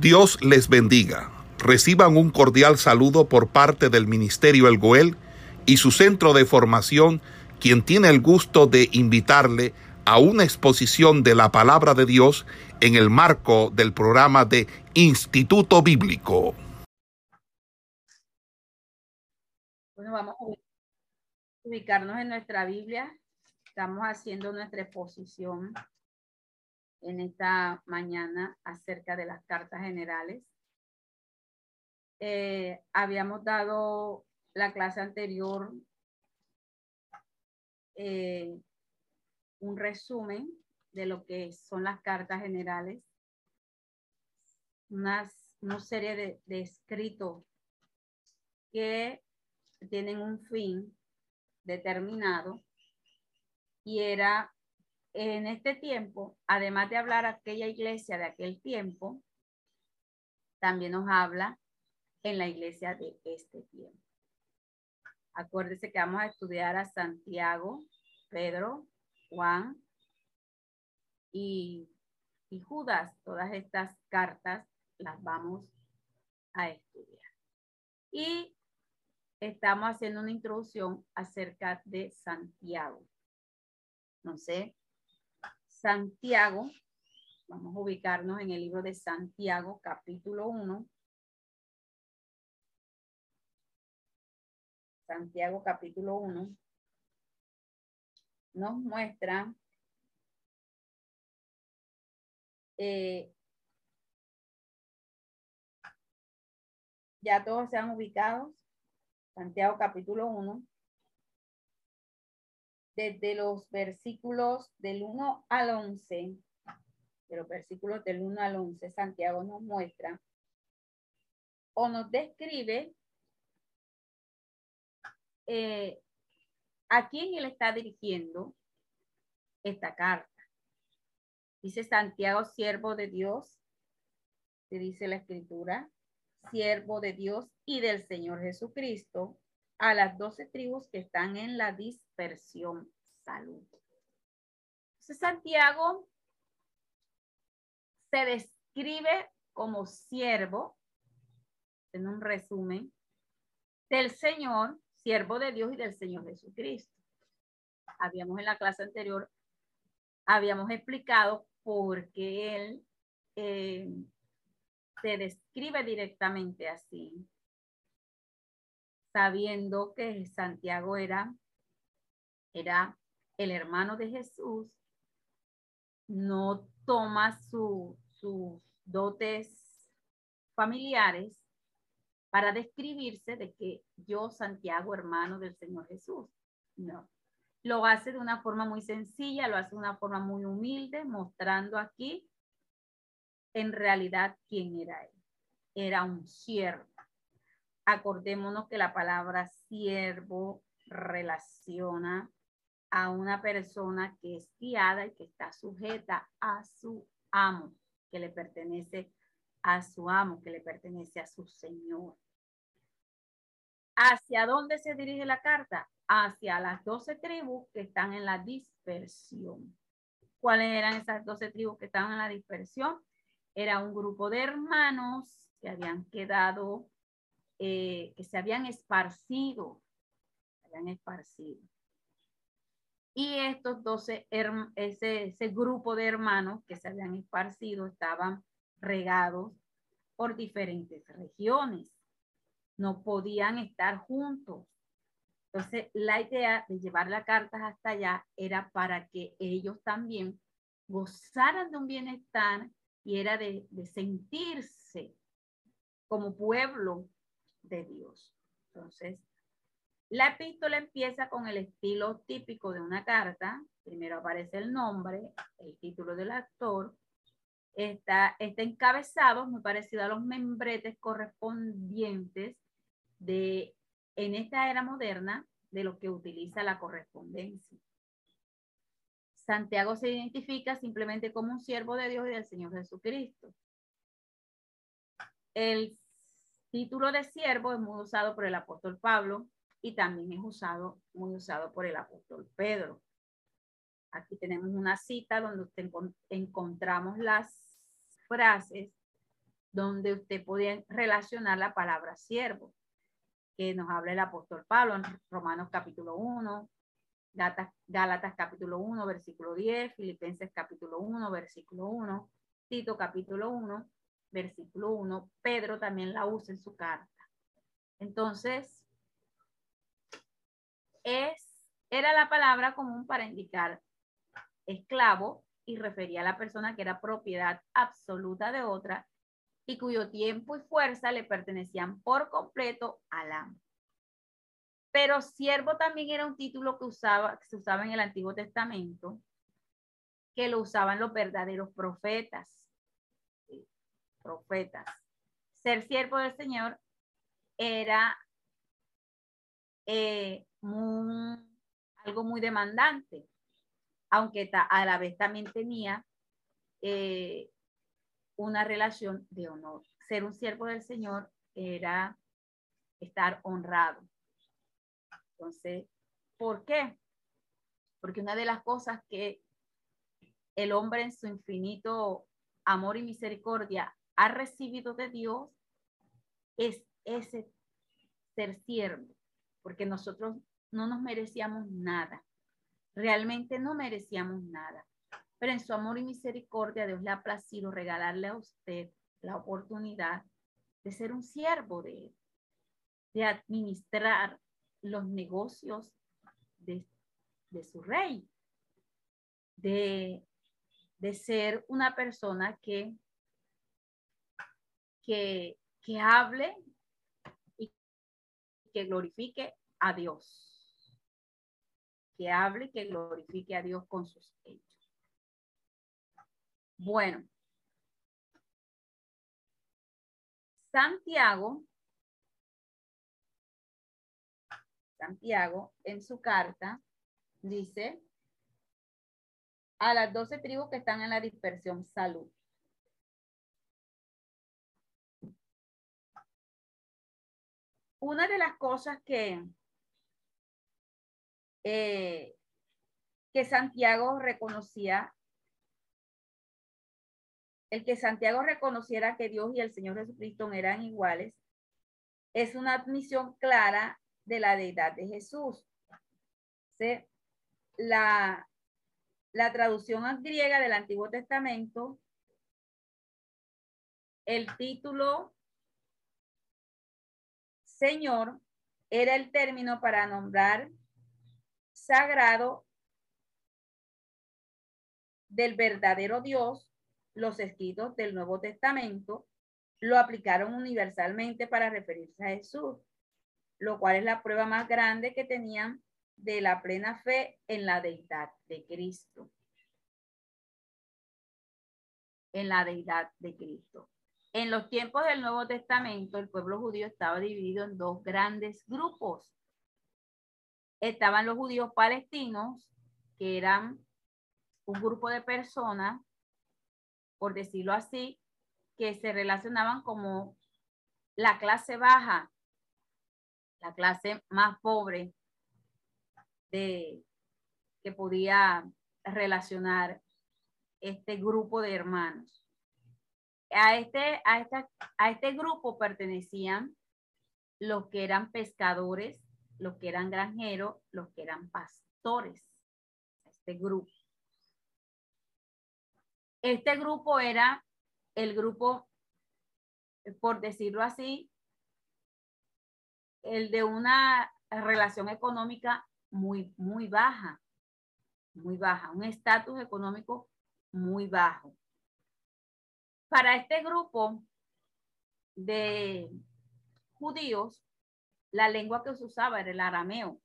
Dios les bendiga. Reciban un cordial saludo por parte del Ministerio El Goel y su centro de formación, quien tiene el gusto de invitarle a una exposición de la palabra de Dios en el marco del programa de Instituto Bíblico. Bueno, vamos a ubicarnos en nuestra Biblia. Estamos haciendo nuestra exposición en esta mañana acerca de las cartas generales. Eh, habíamos dado la clase anterior eh, un resumen de lo que son las cartas generales, una serie de, de escritos que tienen un fin determinado y era en este tiempo, además de hablar aquella iglesia de aquel tiempo, también nos habla en la iglesia de este tiempo. Acuérdese que vamos a estudiar a Santiago, Pedro, Juan y, y Judas. Todas estas cartas las vamos a estudiar. Y estamos haciendo una introducción acerca de Santiago. No sé Santiago, vamos a ubicarnos en el libro de Santiago, capítulo 1. Santiago, capítulo 1, nos muestra eh, ya todos se han ubicado. Santiago capítulo 1 desde los versículos del 1 al 11, de los versículos del 1 al 11, Santiago nos muestra o nos describe eh, a quién él está dirigiendo esta carta. Dice Santiago, siervo de Dios, se dice la escritura, siervo de Dios y del Señor Jesucristo, a las doce tribus que están en la dispersión. Salud. Entonces, Santiago se describe como siervo, en un resumen, del Señor, siervo de Dios y del Señor Jesucristo. Habíamos en la clase anterior, habíamos explicado por qué él eh, se describe directamente así sabiendo que Santiago era, era el hermano de Jesús, no toma sus dotes familiares para describirse de que yo, Santiago, hermano del Señor Jesús. No. Lo hace de una forma muy sencilla, lo hace de una forma muy humilde, mostrando aquí en realidad quién era él. Era un siervo acordémonos que la palabra siervo relaciona a una persona que es guiada y que está sujeta a su amo, que le pertenece a su amo, que le pertenece a su señor. ¿Hacia dónde se dirige la carta? Hacia las doce tribus que están en la dispersión. ¿Cuáles eran esas doce tribus que estaban en la dispersión? Era un grupo de hermanos que habían quedado eh, que se habían esparcido, habían esparcido. Y estos 12, ese, ese grupo de hermanos que se habían esparcido estaban regados por diferentes regiones. No podían estar juntos. Entonces, la idea de llevar las cartas hasta allá era para que ellos también gozaran de un bienestar y era de, de sentirse como pueblo de Dios. Entonces, la epístola empieza con el estilo típico de una carta. Primero aparece el nombre, el título del actor. Está, está encabezado, muy parecido a los membretes correspondientes de, en esta era moderna, de lo que utiliza la correspondencia. Santiago se identifica simplemente como un siervo de Dios y del Señor Jesucristo. El título de siervo es muy usado por el apóstol Pablo y también es usado, muy usado por el apóstol Pedro. Aquí tenemos una cita donde encontramos las frases donde usted podía relacionar la palabra siervo, que nos habla el apóstol Pablo en Romanos capítulo 1, Gálatas capítulo 1, versículo 10, Filipenses capítulo 1, versículo 1, Tito capítulo 1, versículo 1, Pedro también la usa en su carta. Entonces, es, era la palabra común para indicar esclavo y refería a la persona que era propiedad absoluta de otra y cuyo tiempo y fuerza le pertenecían por completo al amo. Pero siervo también era un título que, usaba, que se usaba en el Antiguo Testamento, que lo usaban los verdaderos profetas. Profetas. Ser siervo del Señor era eh, algo muy demandante, aunque a la vez también tenía eh, una relación de honor. Ser un siervo del Señor era estar honrado. Entonces, ¿por qué? Porque una de las cosas que el hombre en su infinito amor y misericordia ha recibido de Dios es ese ser siervo, porque nosotros no nos merecíamos nada. Realmente no merecíamos nada. Pero en su amor y misericordia, Dios le ha placido regalarle a usted la oportunidad de ser un siervo de Él, de administrar los negocios de, su rey, de, de, ser una persona que, que, que hable y que glorifique a Dios. Que hable y que glorifique a Dios con sus hechos. Bueno. Santiago, Santiago en su carta dice a las doce tribus que están en la dispersión salud. Una de las cosas que, eh, que Santiago reconocía el que Santiago reconociera que Dios y el Señor Jesucristo eran iguales es una admisión clara de la deidad de Jesús. La, la traducción griega del Antiguo Testamento, el título Señor era el término para nombrar sagrado del verdadero Dios los escritos del Nuevo Testamento lo aplicaron universalmente para referirse a Jesús, lo cual es la prueba más grande que tenían de la plena fe en la deidad de Cristo. En la deidad de Cristo. En los tiempos del Nuevo Testamento, el pueblo judío estaba dividido en dos grandes grupos. Estaban los judíos palestinos, que eran un grupo de personas por decirlo así, que se relacionaban como la clase baja, la clase más pobre de, que podía relacionar este grupo de hermanos. A este, a, esta, a este grupo pertenecían los que eran pescadores, los que eran granjeros, los que eran pastores. Este grupo. Este grupo era el grupo, por decirlo así, el de una relación económica muy, muy baja, muy baja, un estatus económico muy bajo. Para este grupo de judíos, la lengua que se usaba era el arameo.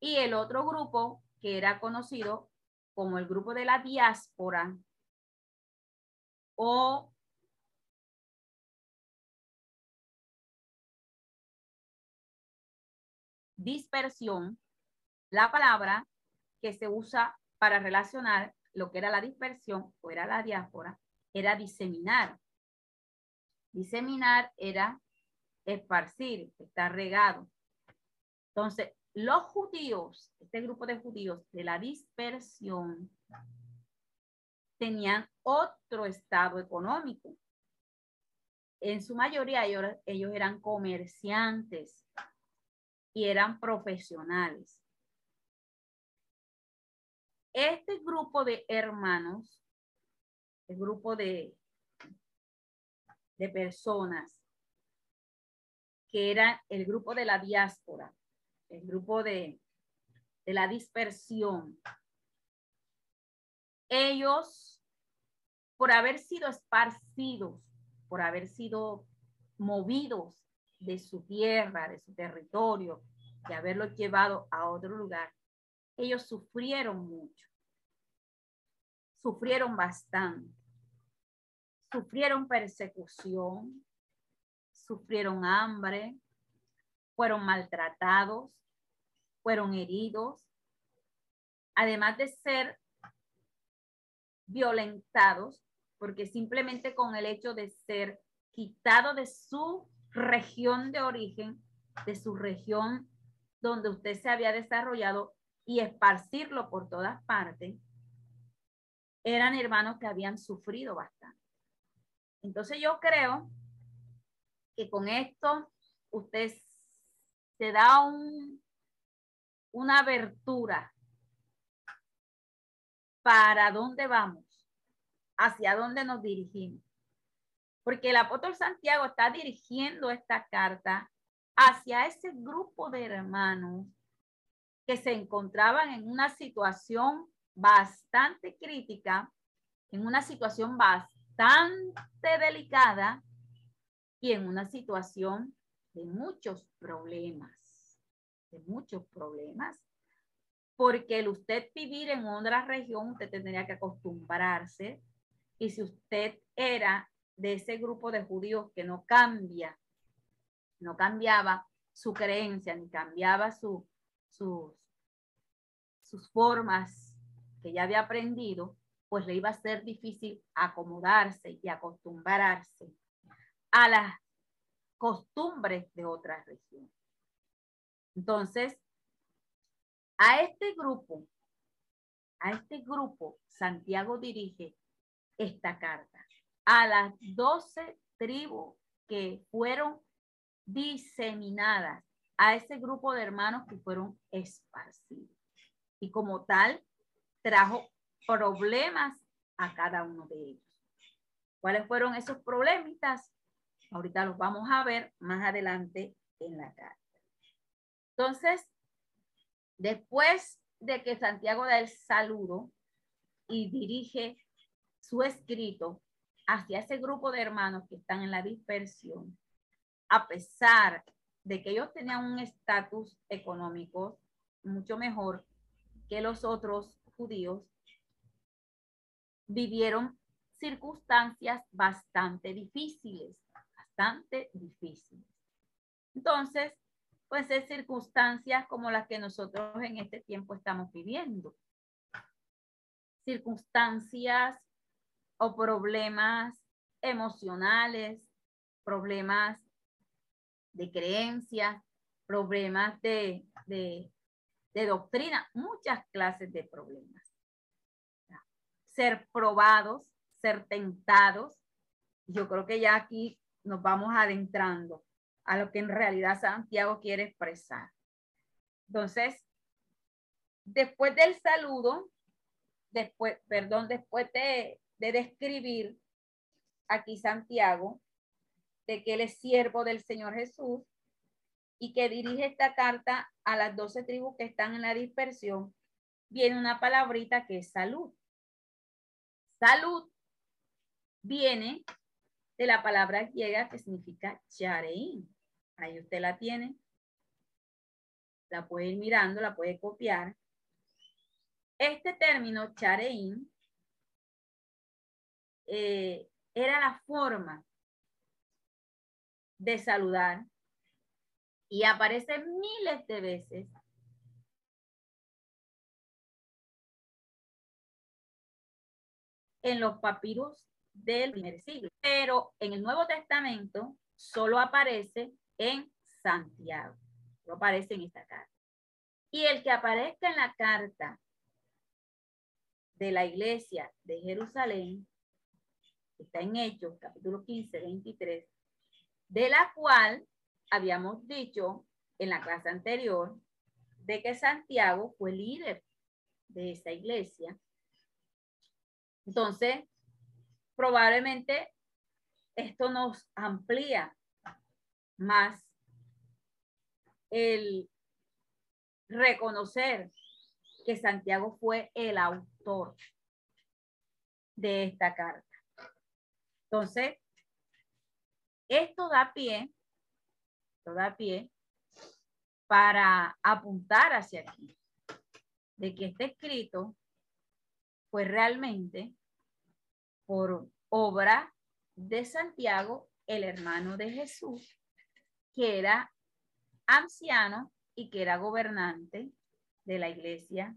Y el otro grupo que era conocido como el grupo de la diáspora o dispersión, la palabra que se usa para relacionar lo que era la dispersión o era la diáspora, era diseminar. Diseminar era esparcir, estar regado. Entonces, los judíos, este grupo de judíos de la dispersión, tenían otro estado económico. En su mayoría ellos, ellos eran comerciantes y eran profesionales. Este grupo de hermanos, el grupo de, de personas, que era el grupo de la diáspora, el grupo de, de la dispersión, ellos, por haber sido esparcidos, por haber sido movidos de su tierra, de su territorio, de haberlos llevado a otro lugar, ellos sufrieron mucho, sufrieron bastante, sufrieron persecución, sufrieron hambre, fueron maltratados, fueron heridos, además de ser violentados, porque simplemente con el hecho de ser quitado de su región de origen, de su región donde usted se había desarrollado y esparcirlo por todas partes, eran hermanos que habían sufrido bastante. Entonces yo creo que con esto usted se da un, una abertura para dónde vamos, hacia dónde nos dirigimos. Porque el apóstol Santiago está dirigiendo esta carta hacia ese grupo de hermanos que se encontraban en una situación bastante crítica, en una situación bastante delicada y en una situación de muchos problemas, de muchos problemas porque el usted vivir en otra región, usted tendría que acostumbrarse. Y si usted era de ese grupo de judíos que no cambia, no cambiaba su creencia, ni cambiaba su, sus, sus formas ya había aprendido, pues le iba a ser difícil acomodarse y acostumbrarse a las costumbres de otra región. Entonces, a este grupo, a este grupo, Santiago dirige esta carta a las doce tribus que fueron diseminadas, a ese grupo de hermanos que fueron esparcidos. Y como tal, trajo problemas a cada uno de ellos. ¿Cuáles fueron esos problemitas? Ahorita los vamos a ver más adelante en la carta. Entonces, Después de que Santiago da el saludo y dirige su escrito hacia ese grupo de hermanos que están en la dispersión, a pesar de que ellos tenían un estatus económico mucho mejor que los otros judíos, vivieron circunstancias bastante difíciles, bastante difíciles. Entonces, pues es circunstancias como las que nosotros en este tiempo estamos viviendo. Circunstancias o problemas emocionales, problemas de creencias, problemas de, de, de doctrina, muchas clases de problemas. Ser probados, ser tentados. Yo creo que ya aquí nos vamos adentrando a lo que en realidad Santiago quiere expresar. Entonces, después del saludo, después, perdón, después de, de describir aquí Santiago, de que él es siervo del Señor Jesús y que dirige esta carta a las doce tribus que están en la dispersión, viene una palabrita que es salud. Salud viene de la palabra griega que significa chareín. Ahí usted la tiene. La puede ir mirando, la puede copiar. Este término, chareín, eh, era la forma de saludar y aparece miles de veces en los papiros del primer siglo. Pero en el Nuevo Testamento solo aparece en Santiago. No aparece en esta carta. Y el que aparezca en la carta de la iglesia de Jerusalén, está en Hechos, capítulo 15, 23, de la cual habíamos dicho en la clase anterior de que Santiago fue líder de esa iglesia. Entonces, probablemente esto nos amplía más el reconocer que Santiago fue el autor de esta carta. Entonces, esto da pie, esto pie para apuntar hacia aquí, de que este escrito fue realmente por obra de Santiago, el hermano de Jesús, que era anciano y que era gobernante de la iglesia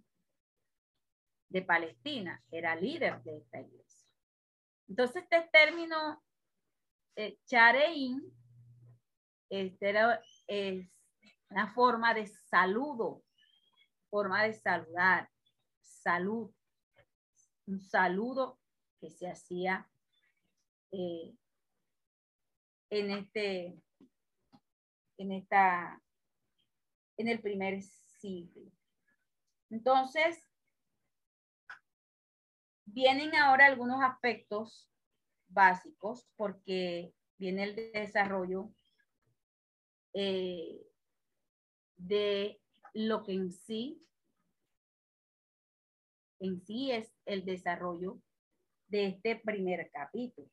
de Palestina, era líder de esta iglesia. Entonces, este término eh, chareín este era, es una forma de saludo, forma de saludar, salud, un saludo que se hacía eh, en este, en esta, en el primer siglo. Entonces, vienen ahora algunos aspectos básicos porque viene el desarrollo eh, de lo que en sí, en sí es el desarrollo de este primer capítulo.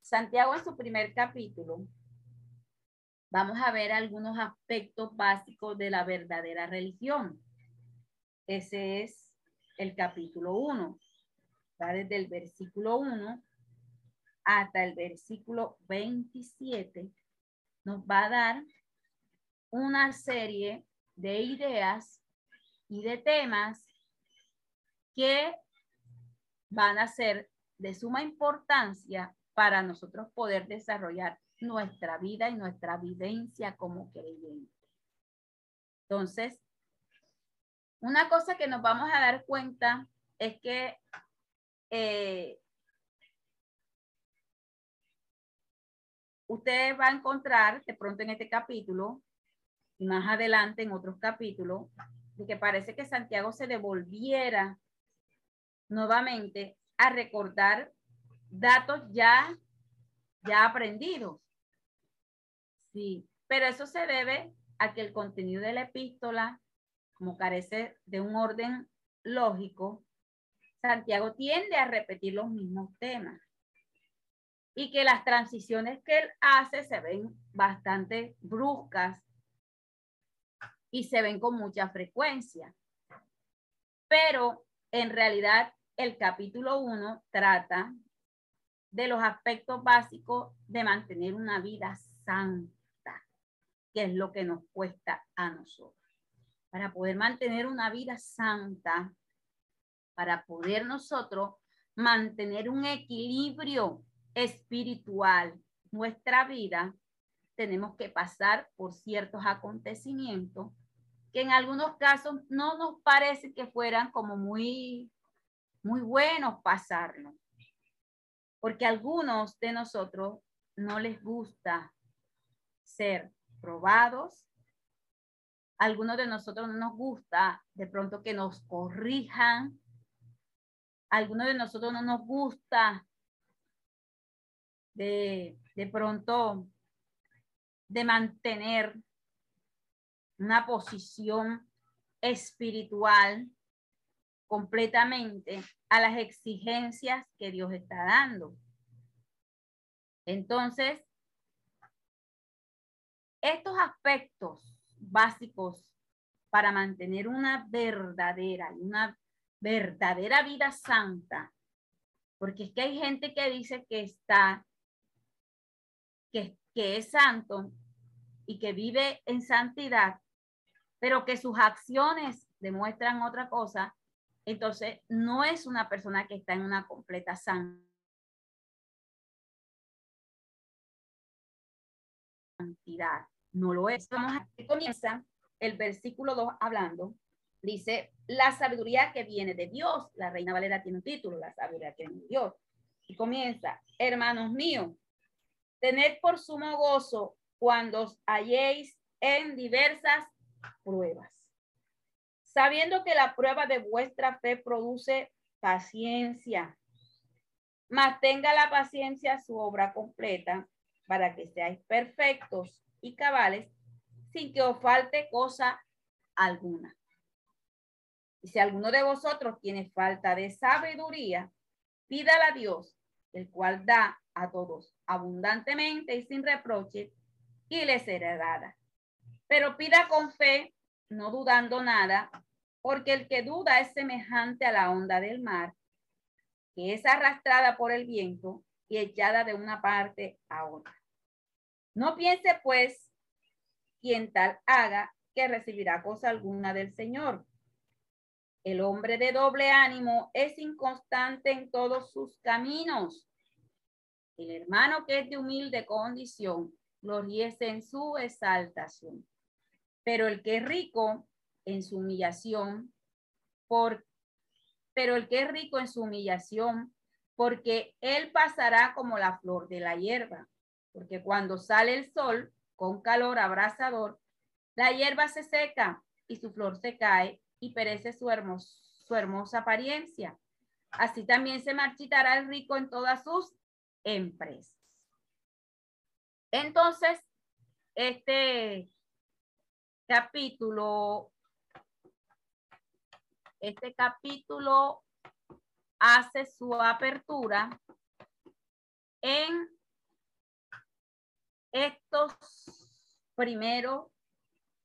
Santiago en su primer capítulo, vamos a ver algunos aspectos básicos de la verdadera religión. Ese es el capítulo 1. Va desde el versículo 1 hasta el versículo 27. Nos va a dar una serie de ideas y de temas que van a ser de suma importancia para nosotros poder desarrollar nuestra vida y nuestra vivencia como creyentes. Entonces, una cosa que nos vamos a dar cuenta es que eh, usted va a encontrar de pronto en este capítulo y más adelante en otros capítulos, de que parece que Santiago se devolviera nuevamente a recordar datos ya, ya aprendidos. Sí, pero eso se debe a que el contenido de la epístola, como carece de un orden lógico, Santiago tiende a repetir los mismos temas y que las transiciones que él hace se ven bastante bruscas y se ven con mucha frecuencia. Pero en realidad el capítulo 1 trata de los aspectos básicos de mantener una vida santa, que es lo que nos cuesta a nosotros. Para poder mantener una vida santa, para poder nosotros mantener un equilibrio espiritual, nuestra vida, tenemos que pasar por ciertos acontecimientos que en algunos casos no nos parece que fueran como muy, muy buenos pasarlo. Porque a algunos de nosotros no les gusta ser probados. Algunos de nosotros no nos gusta de pronto que nos corrijan. Algunos de nosotros no nos gusta de, de pronto de mantener una posición espiritual completamente a las exigencias que Dios está dando. Entonces, estos aspectos básicos para mantener una verdadera, una verdadera vida santa, porque es que hay gente que dice que está, que, que es santo y que vive en santidad, pero que sus acciones demuestran otra cosa, entonces no es una persona que está en una completa santidad. No lo es. Vamos a comienza el versículo 2 hablando dice la sabiduría que viene de Dios. La Reina Valera tiene un título, la sabiduría que viene de Dios. Y comienza, hermanos míos, tened por sumo gozo cuando os halléis en diversas pruebas, sabiendo que la prueba de vuestra fe produce paciencia. Mas tenga la paciencia su obra completa para que seáis perfectos y cabales sin que os falte cosa alguna. Y si alguno de vosotros tiene falta de sabiduría, pídala a Dios, el cual da a todos abundantemente y sin reproche, y le será dada. Pero pida con fe, no dudando nada, porque el que duda es semejante a la onda del mar, que es arrastrada por el viento y echada de una parte a otra. No piense pues quien tal haga que recibirá cosa alguna del Señor. El hombre de doble ánimo es inconstante en todos sus caminos. El hermano que es de humilde condición, gloriese en su exaltación. Pero el que es rico en su humillación, por, pero el que es rico en su humillación, porque él pasará como la flor de la hierba, porque cuando sale el sol con calor abrasador, la hierba se seca y su flor se cae y perece su, su hermosa apariencia. Así también se marchitará el rico en todas sus empresas. Entonces, este capítulo, este capítulo hace su apertura en estos primeros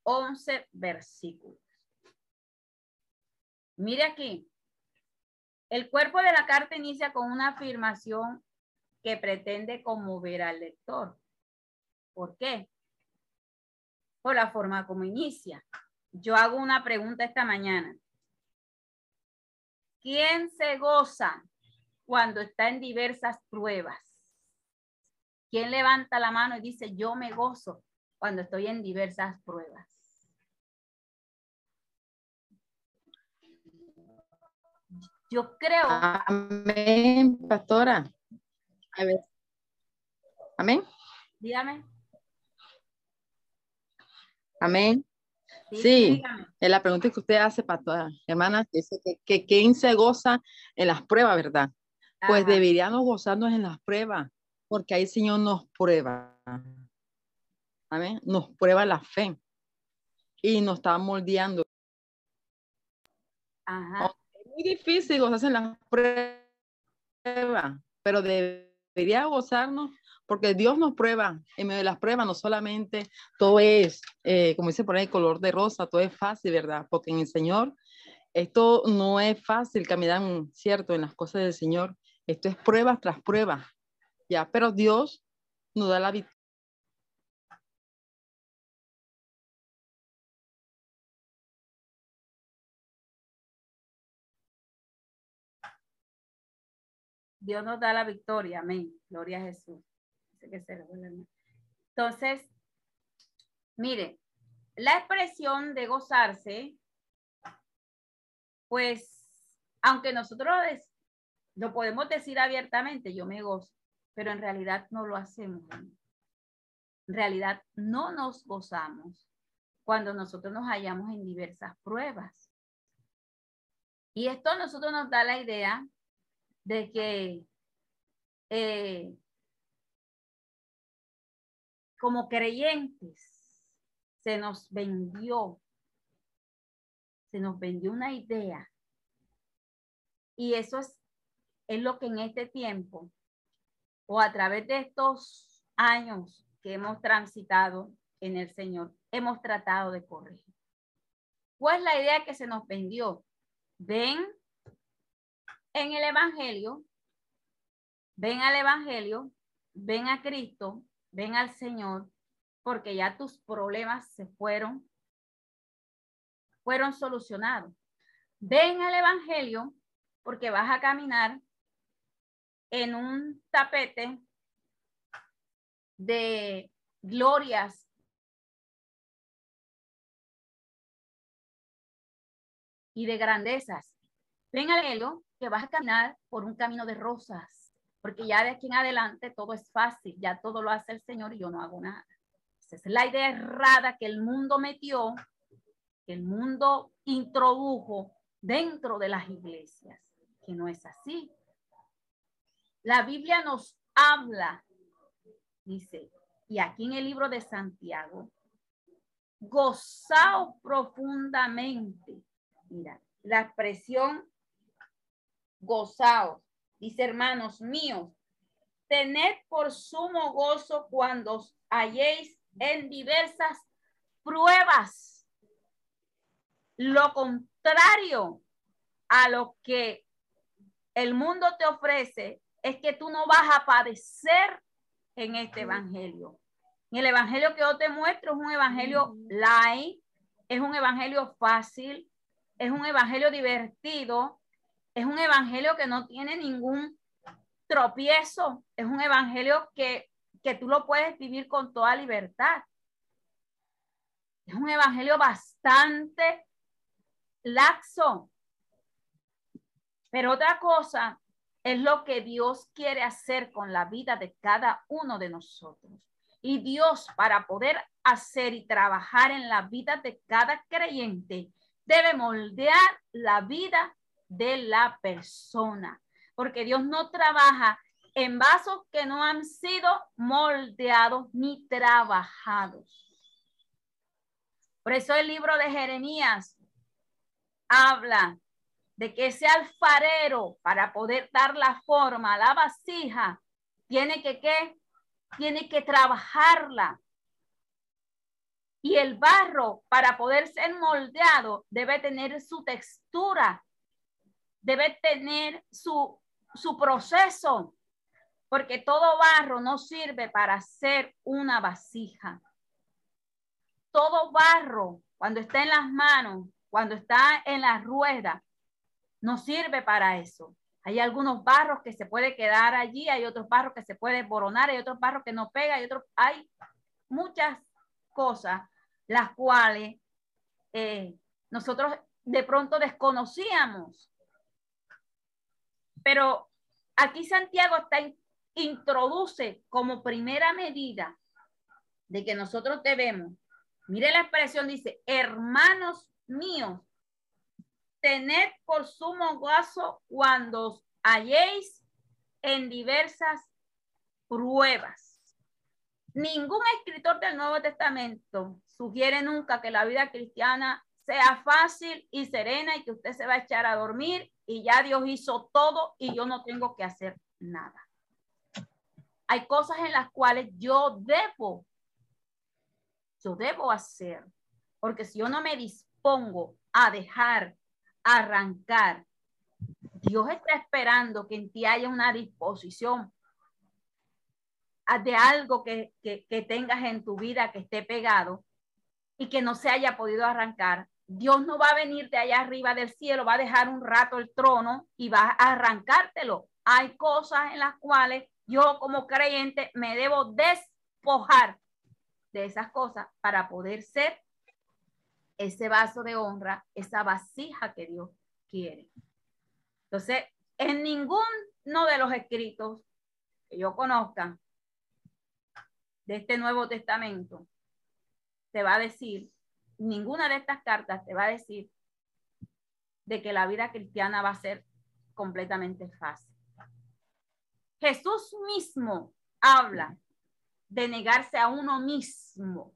11 versículos. Mire aquí, el cuerpo de la carta inicia con una afirmación que pretende conmover al lector. ¿Por qué? Por la forma como inicia. Yo hago una pregunta esta mañana. ¿Quién se goza cuando está en diversas pruebas? ¿Quién levanta la mano y dice, yo me gozo cuando estoy en diversas pruebas? Yo creo. Amén, pastora. A ver. Amén. Dígame. Amén. Sí, es la pregunta que usted hace, para hermana, dice que, que quién se goza en las pruebas, ¿verdad? Pues deberíamos gozarnos en las pruebas, porque ahí el Señor nos prueba. Amén. Nos prueba la fe y nos está moldeando. Ajá. Es muy difícil gozarse en las pruebas, pero debería gozarnos porque Dios nos prueba, en medio de las pruebas no solamente todo es, eh, como dice por ahí, color de rosa, todo es fácil, ¿verdad? Porque en el Señor esto no es fácil caminar, ¿cierto? En las cosas del Señor. Esto es prueba tras prueba, ¿ya? Pero Dios nos da la victoria. Dios nos da la victoria, amén. Gloria a Jesús que Entonces, mire, la expresión de gozarse, pues, aunque nosotros lo podemos decir abiertamente, yo me gozo, pero en realidad no lo hacemos. En realidad no nos gozamos cuando nosotros nos hallamos en diversas pruebas. Y esto a nosotros nos da la idea de que eh, como creyentes se nos vendió, se nos vendió una idea. Y eso es, es lo que en este tiempo o a través de estos años que hemos transitado en el Señor, hemos tratado de corregir. Pues la idea que se nos vendió, ven en el Evangelio, ven al Evangelio, ven a Cristo, ven al Señor, porque ya tus problemas se fueron, fueron solucionados. Ven al Evangelio, porque vas a caminar en un tapete de glorias y de grandezas. Ven al que vas a caminar por un camino de rosas, porque ya de aquí en adelante todo es fácil, ya todo lo hace el Señor y yo no hago nada. Esa es la idea errada que el mundo metió, que el mundo introdujo dentro de las iglesias, que no es así. La Biblia nos habla, dice, y aquí en el libro de Santiago, gozaos profundamente. Mira, la expresión gozaos, dice hermanos míos, tened por sumo gozo cuando os halléis en diversas pruebas. Lo contrario a lo que el mundo te ofrece es que tú no vas a padecer en este evangelio. En el evangelio que yo te muestro es un evangelio light, es un evangelio fácil, es un evangelio divertido, es un evangelio que no tiene ningún tropiezo, es un evangelio que, que tú lo puedes vivir con toda libertad. Es un evangelio bastante laxo. Pero otra cosa es lo que Dios quiere hacer con la vida de cada uno de nosotros. Y Dios, para poder hacer y trabajar en la vida de cada creyente, debe moldear la vida de la persona. Porque Dios no trabaja en vasos que no han sido moldeados ni trabajados. Por eso el libro de Jeremías habla de que ese alfarero, para poder dar la forma a la vasija, tiene que, ¿qué? Tiene que trabajarla. Y el barro, para poder ser moldeado, debe tener su textura, debe tener su, su proceso, porque todo barro no sirve para hacer una vasija. Todo barro, cuando está en las manos, cuando está en la rueda, no sirve para eso. Hay algunos barros que se puede quedar allí, hay otros barros que se puede boronar, hay otros barros que no pega, hay otros, hay muchas cosas las cuales eh, nosotros de pronto desconocíamos. Pero aquí Santiago está introduce como primera medida de que nosotros debemos, mire la expresión, dice, hermanos míos, tened por sumo gozo cuando os halléis en diversas pruebas. Ningún escritor del Nuevo Testamento sugiere nunca que la vida cristiana sea fácil y serena y que usted se va a echar a dormir y ya Dios hizo todo y yo no tengo que hacer nada. Hay cosas en las cuales yo debo, yo debo hacer, porque si yo no me dispongo a dejar arrancar. Dios está esperando que en ti haya una disposición de algo que, tengas en tu vida que esté pegado y que no se haya podido arrancar. Dios no va a venir de allá arriba del cielo, va a dejar un rato el trono y va a arrancártelo. Hay cosas en las cuales yo como creyente me debo despojar de esas cosas para poder ser ese vaso de honra, esa vasija que Dios quiere. Entonces, en ninguno de los escritos que yo conozca de este Nuevo Testamento, te va a decir, ninguna de estas cartas te va a decir de que la vida cristiana va a ser completamente fácil. Jesús mismo habla de negarse a uno mismo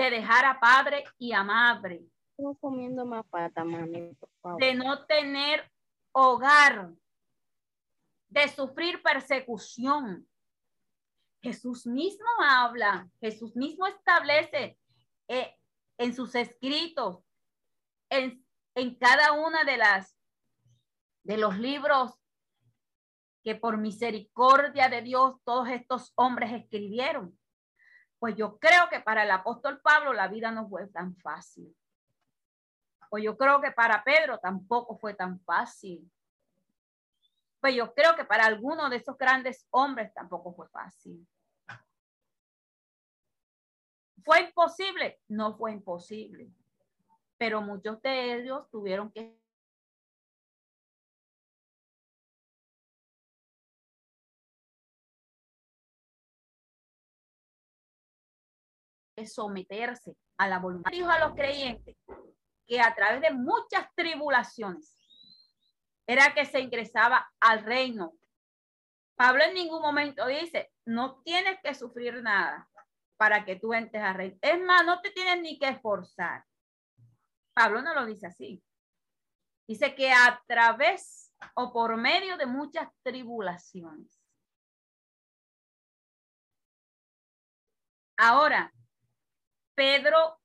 de dejar a padre y a madre. comiendo más pata, mami, De no tener hogar, de sufrir persecución. Jesús mismo habla, Jesús mismo establece eh, en sus escritos, en, en cada una de las de los libros que por misericordia de Dios todos estos hombres escribieron. Pues yo creo que para el apóstol Pablo la vida no fue tan fácil. Pues yo creo que para Pedro tampoco fue tan fácil. Pues yo creo que para alguno de esos grandes hombres tampoco fue fácil. ¿Fue imposible? No fue imposible. pero muchos de ellos tuvieron que someterse a la voluntad. Dijo a los creyentes que a través de muchas tribulaciones era que se ingresaba al reino. Pablo en ningún momento dice, no tienes que sufrir nada para que tú entres al reino. Es más, no te tienes ni que esforzar. Pablo no lo dice así. Dice que a través o por medio de muchas tribulaciones. Ahora, Pedro,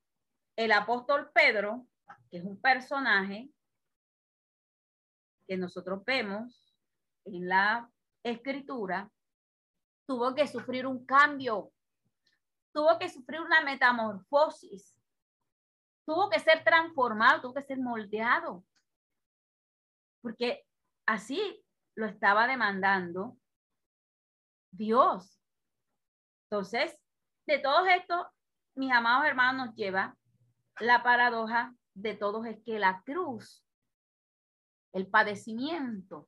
el apóstol Pedro, que es un personaje que nosotros vemos en la escritura, tuvo que sufrir un cambio, tuvo que sufrir una metamorfosis, tuvo que ser transformado, tuvo que ser moldeado, porque así lo estaba demandando Dios. Entonces, de todos estos mis amados hermanos, lleva la paradoja de todos es que la cruz, el padecimiento,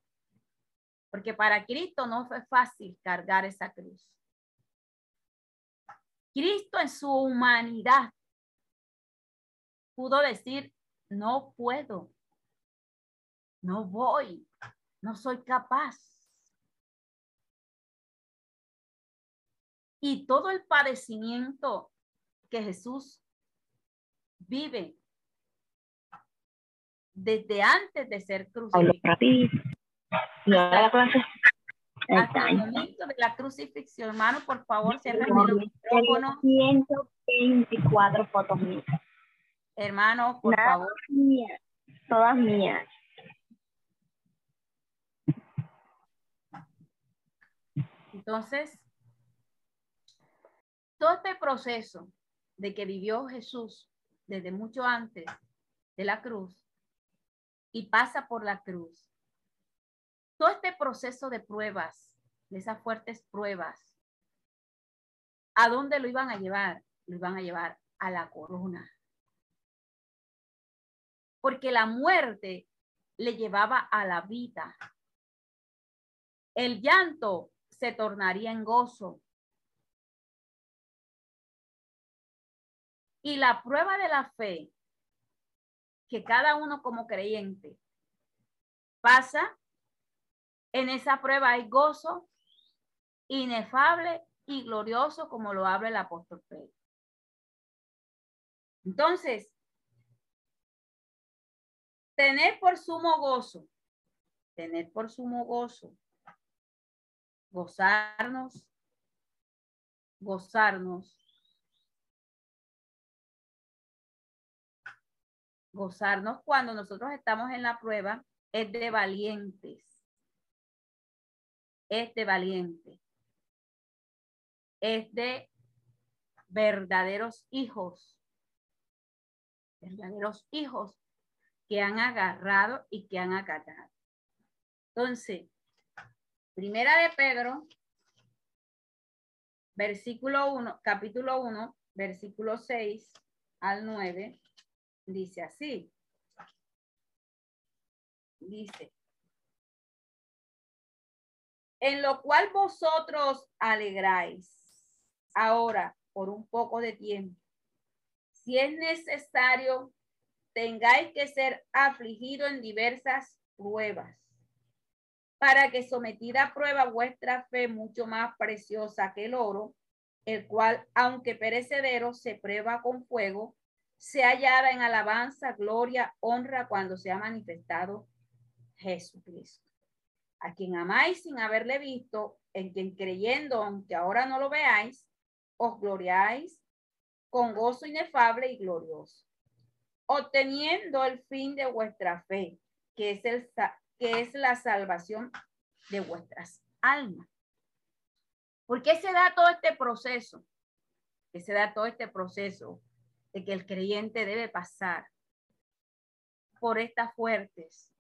porque para Cristo no fue fácil cargar esa cruz. Cristo en su humanidad pudo decir, no puedo, no voy, no soy capaz. Y todo el padecimiento que Jesús vive desde antes de ser crucificado. Hasta el momento de la crucifixión, hermano, por favor, cierren el micrófono. 124 fotos mías. Hermano, por favor. Mías, todas mías. Entonces, todo este proceso de que vivió Jesús desde mucho antes de la cruz y pasa por la cruz. Todo este proceso de pruebas, de esas fuertes pruebas, ¿a dónde lo iban a llevar? Lo iban a llevar a la corona. Porque la muerte le llevaba a la vida. El llanto se tornaría en gozo. Y la prueba de la fe que cada uno como creyente pasa, en esa prueba hay gozo inefable y glorioso como lo habla el apóstol Pedro. Entonces, tener por sumo gozo, tener por sumo gozo, gozarnos, gozarnos gozarnos cuando nosotros estamos en la prueba es de valientes. Es de valientes. Es de verdaderos hijos. Verdaderos hijos que han agarrado y que han acatado. Entonces, primera de Pedro, versículo 1, capítulo 1, versículo 6 al 9 dice así. Dice, en lo cual vosotros alegráis ahora por un poco de tiempo. Si es necesario, tengáis que ser afligido en diversas pruebas, para que sometida a prueba vuestra fe mucho más preciosa que el oro, el cual, aunque perecedero, se prueba con fuego, se hallara en alabanza, gloria, honra cuando se ha manifestado Jesucristo. A quien amáis sin haberle visto, en quien creyendo, aunque ahora no lo veáis, os gloriáis con gozo inefable y glorioso, obteniendo el fin de vuestra fe, que es, el, que es la salvación de vuestras almas. ¿Por qué se da todo este proceso? Que se da todo este proceso de que el creyente debe pasar por estas fuertes,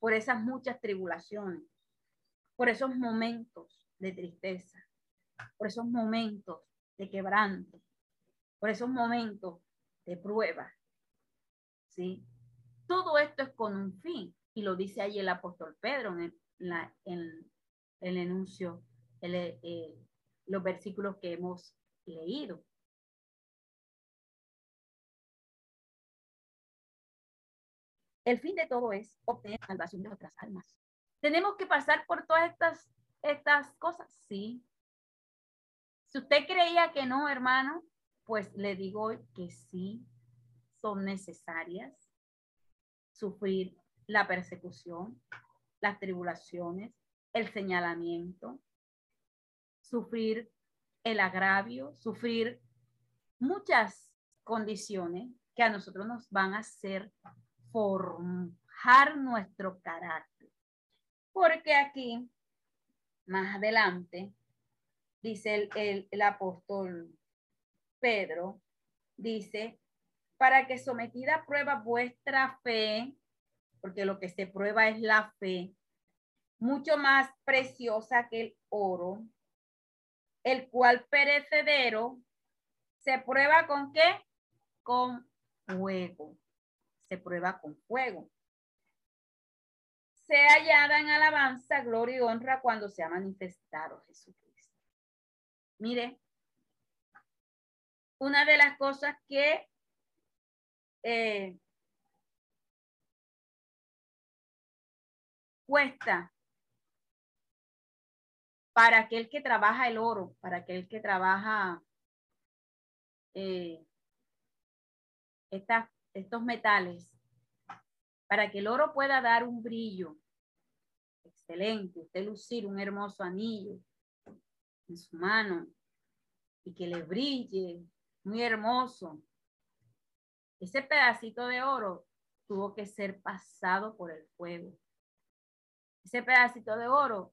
por esas muchas tribulaciones, por esos momentos de tristeza, por esos momentos de quebranto, por esos momentos de prueba, ¿sí? Todo esto es con un fin, y lo dice ahí el apóstol Pedro en, la, en el enuncio, el, eh, los versículos que hemos leído. El fin de todo es obtener salvación de nuestras almas. Tenemos que pasar por todas estas, estas cosas, sí. Si usted creía que no, hermano, pues le digo que sí, son necesarias sufrir la persecución, las tribulaciones, el señalamiento, sufrir el agravio, sufrir muchas condiciones que a nosotros nos van a hacer forjar nuestro carácter. Porque aquí, más adelante, dice el, el, apóstol Pedro, dice, para que sometida a prueba vuestra fe, porque lo que se prueba es la fe, mucho más preciosa que el oro, el cual perecedero se prueba con qué? Con fuego. Se prueba con fuego. Se hallada en alabanza, gloria y honra cuando se ha manifestado Jesucristo. Mire, una de las cosas que eh, cuesta para aquel que trabaja el oro, para aquel que trabaja eh, estos metales, para que el oro pueda dar un brillo excelente, usted lucir un hermoso anillo en su mano y que le brille muy hermoso. Ese pedacito de oro tuvo que ser pasado por el fuego. Ese pedacito de oro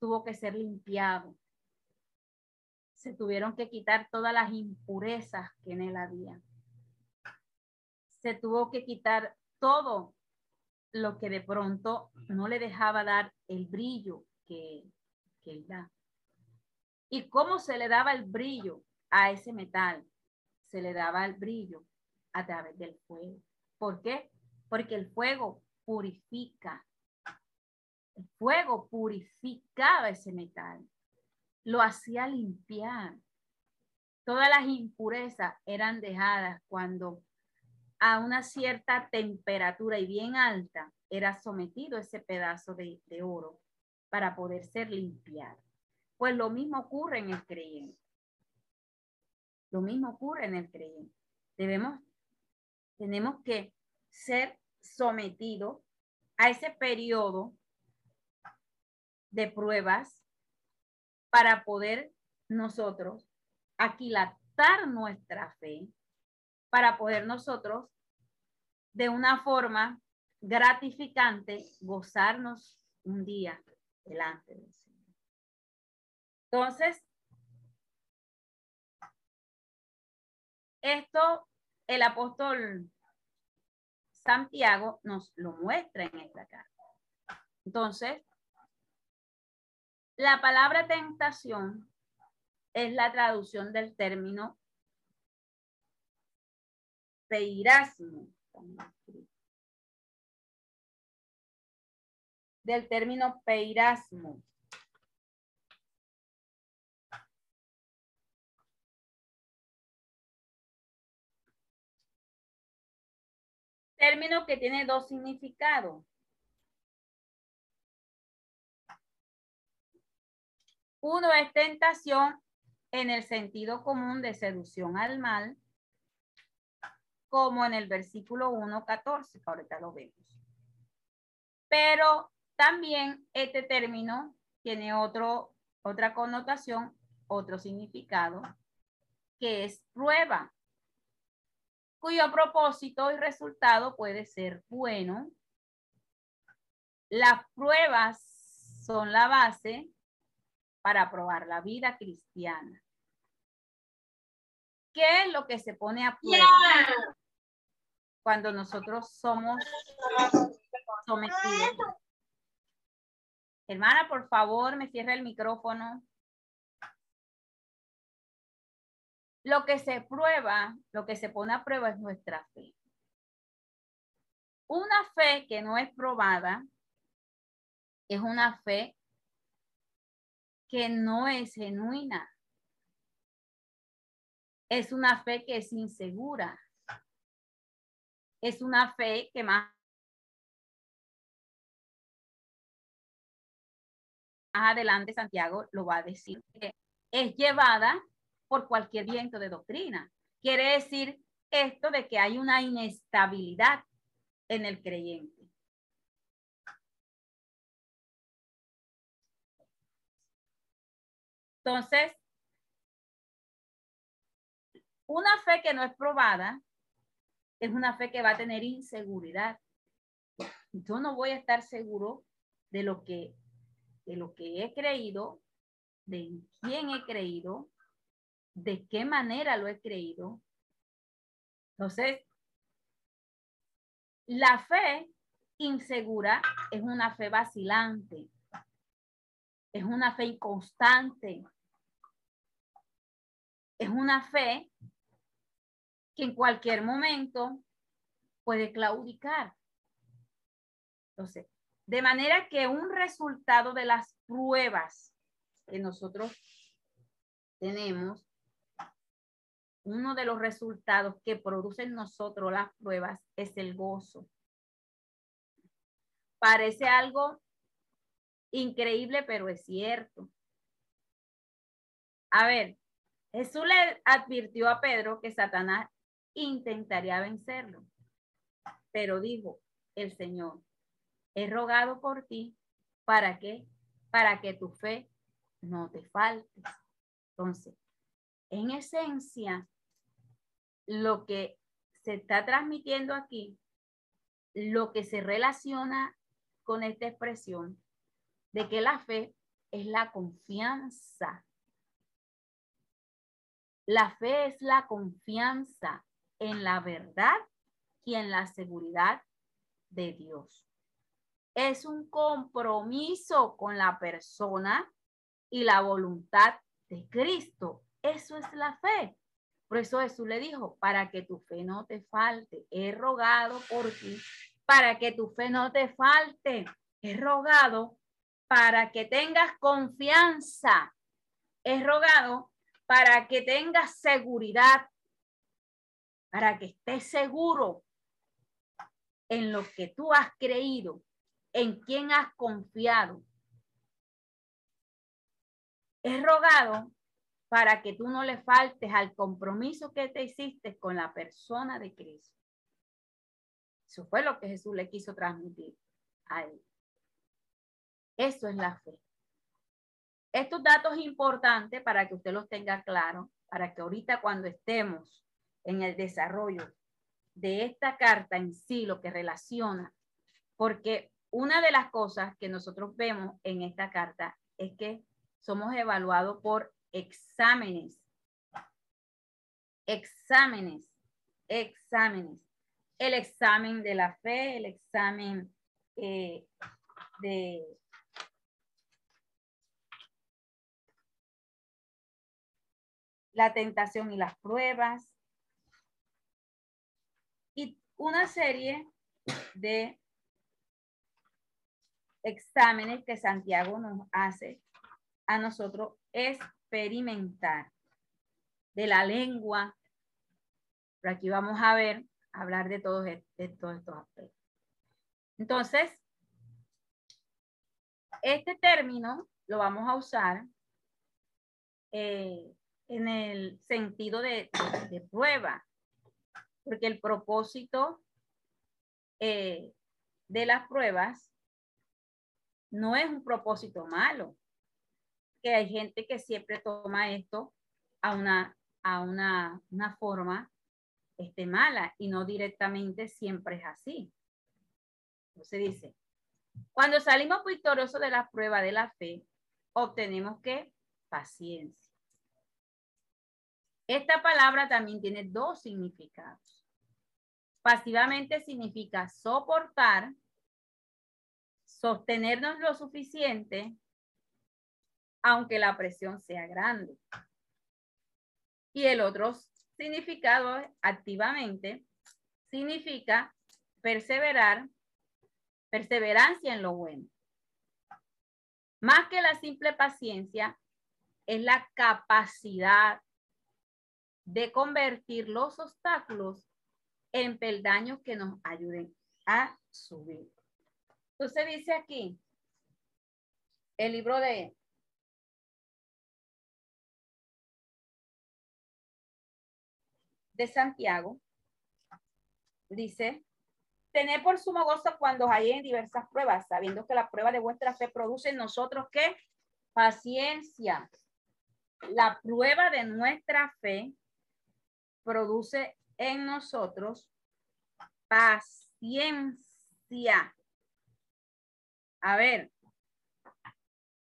tuvo que ser limpiado. Se tuvieron que quitar todas las impurezas que en él había. Se tuvo que quitar todo lo que de pronto no le dejaba dar el brillo que, que él da. ¿Y cómo se le daba el brillo a ese metal? Se le daba el brillo a través del fuego. ¿Por qué? Porque el fuego purifica, el fuego purificaba ese metal, lo hacía limpiar. Todas las impurezas eran dejadas cuando a una cierta temperatura y bien alta era sometido ese pedazo de, oro para poder ser limpiado. Pues lo mismo ocurre en el creyente. Lo mismo ocurre en el creyente. Debemos, tenemos que ser sometidos a ese periodo de pruebas para poder nosotros aquilatar nuestra fe, para poder nosotros de una forma gratificante gozarnos un día delante del Señor. Entonces, esto el apóstol Santiago nos lo muestra en esta carta. Entonces, la palabra tentación es la traducción del término peirasmo. Del término peirasmo. Término que tiene dos significados. Uno es tentación en el sentido común de seducción al mal, como en el versículo 1.14, que ahorita lo vemos. Pero también este término tiene otro, otra connotación, otro significado, que es prueba, cuyo propósito y resultado puede ser bueno. Las pruebas son la base para probar la vida cristiana. ¿Qué es lo que se pone a prueba cuando nosotros somos sometidos? Hermana, por favor, me cierra el micrófono. Lo que se prueba, lo que se pone a prueba es nuestra fe. Una fe que no es probada es una fe que no es genuina. Es una fe que es insegura. Es una fe que más adelante Santiago lo va a decir, es llevada por cualquier viento de doctrina. Quiere decir esto de que hay una inestabilidad en el creyente. Entonces, una fe que no es probada es una fe que va a tener inseguridad. Yo no voy a estar seguro de lo que, de lo que he creído, de quién he creído, de qué manera lo he creído. Entonces, la fe insegura es una fe vacilante, es una fe inconstante, es una fe que en cualquier momento puede claudicar. Entonces, de manera que un resultado de las pruebas que nosotros tenemos, uno de los resultados que producen nosotros las pruebas es el gozo. Parece algo increíble, pero es cierto. A ver, Jesús le advirtió a Pedro que Satanás intentaría vencerlo, pero dijo el Señor, he rogado por ti, ¿para qué? Para que tu fe no te falte. Entonces, en esencia, lo que se está transmitiendo aquí, lo que se relaciona con esta expresión de que la fe es la confianza. La fe es la confianza en la verdad y en la seguridad de Dios. Es un compromiso con la persona y la voluntad de Cristo. Eso es la fe. Por eso Jesús le dijo, para que tu fe no te falte, he rogado por ti, para que tu fe no te falte, he rogado para que tengas confianza, he rogado para que tengas seguridad, para que estés seguro en lo que tú has creído, en quien has confiado. He rogado para que tú no le faltes al compromiso que te hiciste con la persona de Cristo. Eso fue lo que Jesús le quiso transmitir a él. Eso es la fe. Estos datos importantes para que usted los tenga claro, para que ahorita cuando estemos en el desarrollo de esta carta en sí, lo que relaciona, porque una de las cosas que nosotros vemos en esta carta es que somos evaluados por exámenes, exámenes, exámenes. El examen de la fe, el examen eh, de la tentación y las pruebas una serie de exámenes que Santiago nos hace a nosotros experimentar de la lengua. Pero aquí vamos a ver, hablar de todos, de todos estos aspectos. Entonces, este término lo vamos a usar eh, en el sentido de, prueba, porque el propósito eh, de las pruebas no es un propósito malo, que hay gente que siempre toma esto a una, a una, una forma este, mala y no directamente siempre es así. Entonces dice, cuando salimos victoriosos de la prueba de la fe, obtenemos que paciencia. Esta palabra también tiene dos significados. Pasivamente significa soportar, sostenernos lo suficiente aunque la presión sea grande. Y el otro significado activamente significa perseverar, perseverancia en lo bueno. Más que la simple paciencia, es la capacidad de convertir los obstáculos en peldaños que nos ayuden a subir. Entonces dice aquí, el libro de de Santiago, dice, tener por sumo gozo cuando hay en diversas pruebas, sabiendo que la prueba de vuestra fe produce en nosotros qué? Paciencia. La prueba de nuestra fe produce en nosotros paciencia. A ver,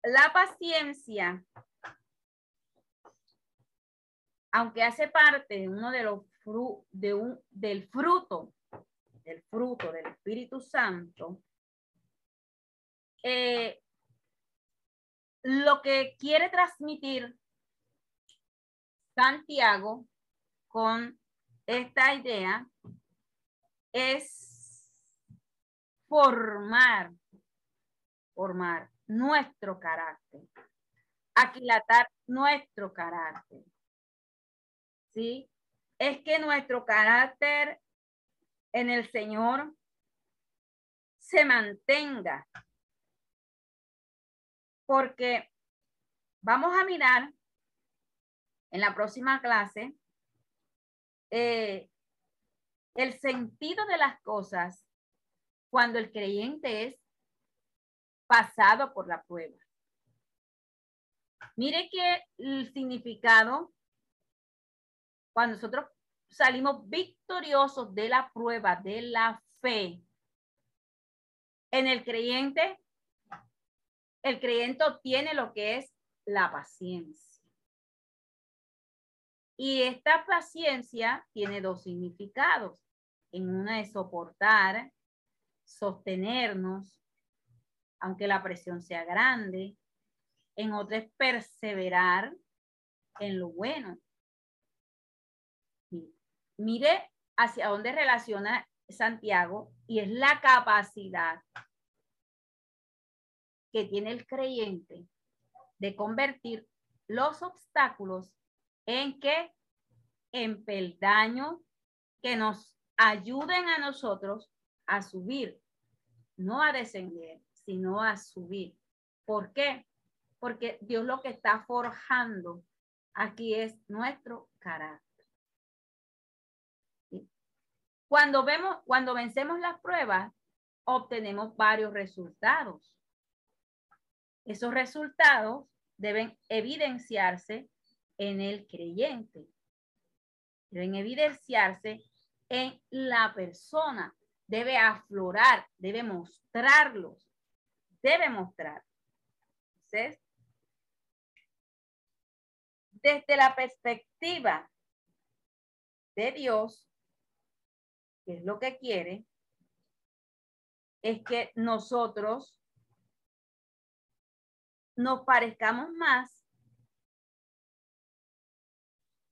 la paciencia, aunque hace parte de uno de los de un, del fruto, del fruto del Espíritu Santo, eh, lo que quiere transmitir Santiago con esta idea es formar, formar nuestro carácter, aquilatar nuestro carácter. ¿Sí? Es que nuestro carácter en el Señor se mantenga. Porque vamos a mirar en la próxima clase eh, el sentido de las cosas cuando el creyente es pasado por la prueba. Mire que el significado, cuando nosotros salimos victoriosos de la prueba de la fe, en el creyente, el creyente obtiene lo que es la paciencia. Y esta paciencia tiene dos significados. En una es soportar, sostenernos, aunque la presión sea grande. En otra es perseverar en lo bueno. Mire hacia dónde relaciona Santiago y es la capacidad que tiene el creyente de convertir los obstáculos en que en peldaños que nos ayuden a nosotros a subir, no a descender, sino a subir. ¿Por qué? Porque Dios lo que está forjando aquí es nuestro carácter. Cuando vemos, cuando vencemos las pruebas, obtenemos varios resultados. Esos resultados deben evidenciarse en el creyente. Deben evidenciarse en la persona. Debe aflorar, debe mostrarlos, debe mostrar. Entonces, desde la perspectiva de Dios, que es lo que quiere, es que nosotros nos parezcamos más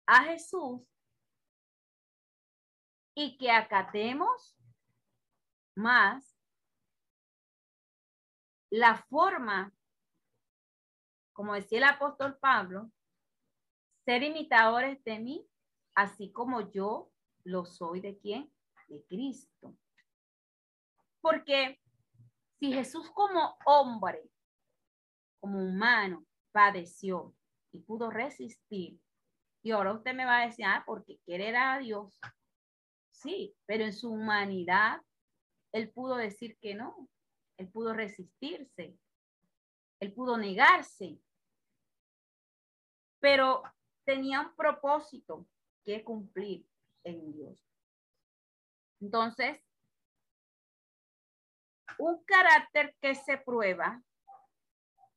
a Jesús y que acatemos más la forma, como decía el apóstol Pablo, ser imitadores de mí, así como yo lo soy de quién? De Cristo. Porque si Jesús como hombre, como humano, padeció y pudo resistir, y ahora usted me va a decir, ah, porque quiere a Dios. Sí, pero en su humanidad, él pudo decir que no. Él pudo resistirse. Él pudo negarse. Pero tenía un propósito que cumplir en Dios. Entonces, un carácter que se prueba,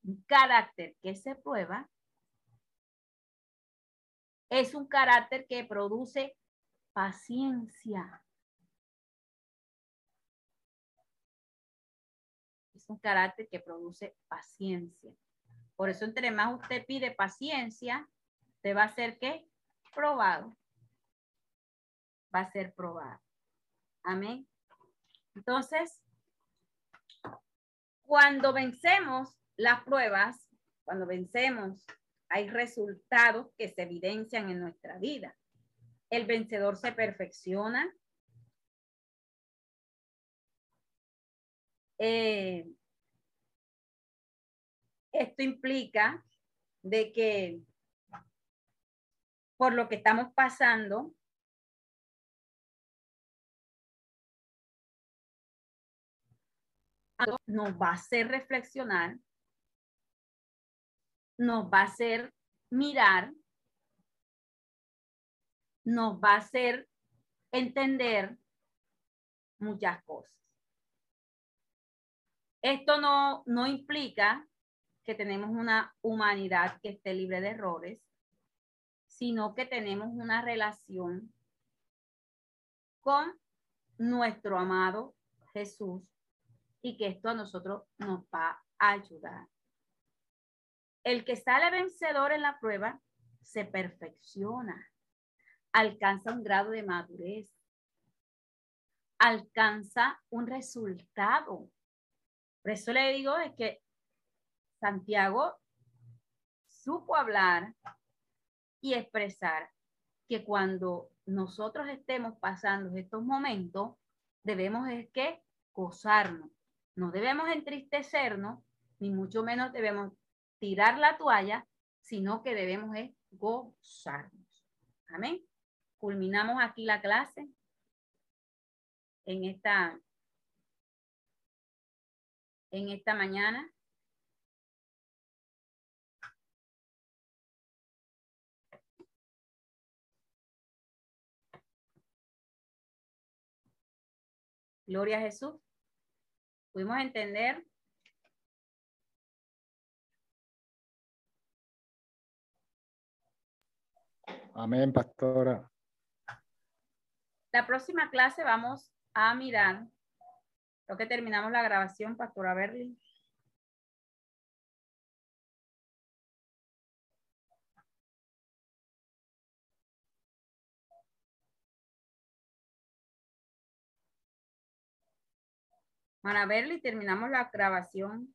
un carácter que se prueba, es un carácter que produce paciencia. Es un carácter que produce paciencia. Por eso, entre más usted pide paciencia, te va a ser que probado. Va a ser probado. Amén. Entonces, cuando vencemos las pruebas, cuando vencemos, hay resultados que se evidencian en nuestra vida. El vencedor se perfecciona. Eh, esto implica de que por lo que estamos pasando, nos va a hacer reflexionar, nos va a hacer mirar, nos va a hacer entender muchas cosas. Esto no, no implica que tenemos una humanidad que esté libre de errores, sino que tenemos una relación con nuestro amado Jesús y que esto a nosotros nos va a ayudar. El que sale vencedor en la prueba se perfecciona, alcanza un grado de madurez, alcanza un resultado. Por eso le digo es que Santiago supo hablar y expresar que cuando nosotros estemos pasando estos momentos, debemos es que gozarnos. No debemos entristecernos, ni mucho menos debemos tirar la toalla, sino que debemos es gozarnos. Amén. Culminamos aquí la clase en esta en esta mañana. Gloria a Jesús. Pudimos entender. Amén, pastora. La próxima clase vamos a mirar. Creo que terminamos la grabación, pastora Berlin. Para verlo y terminamos la grabación.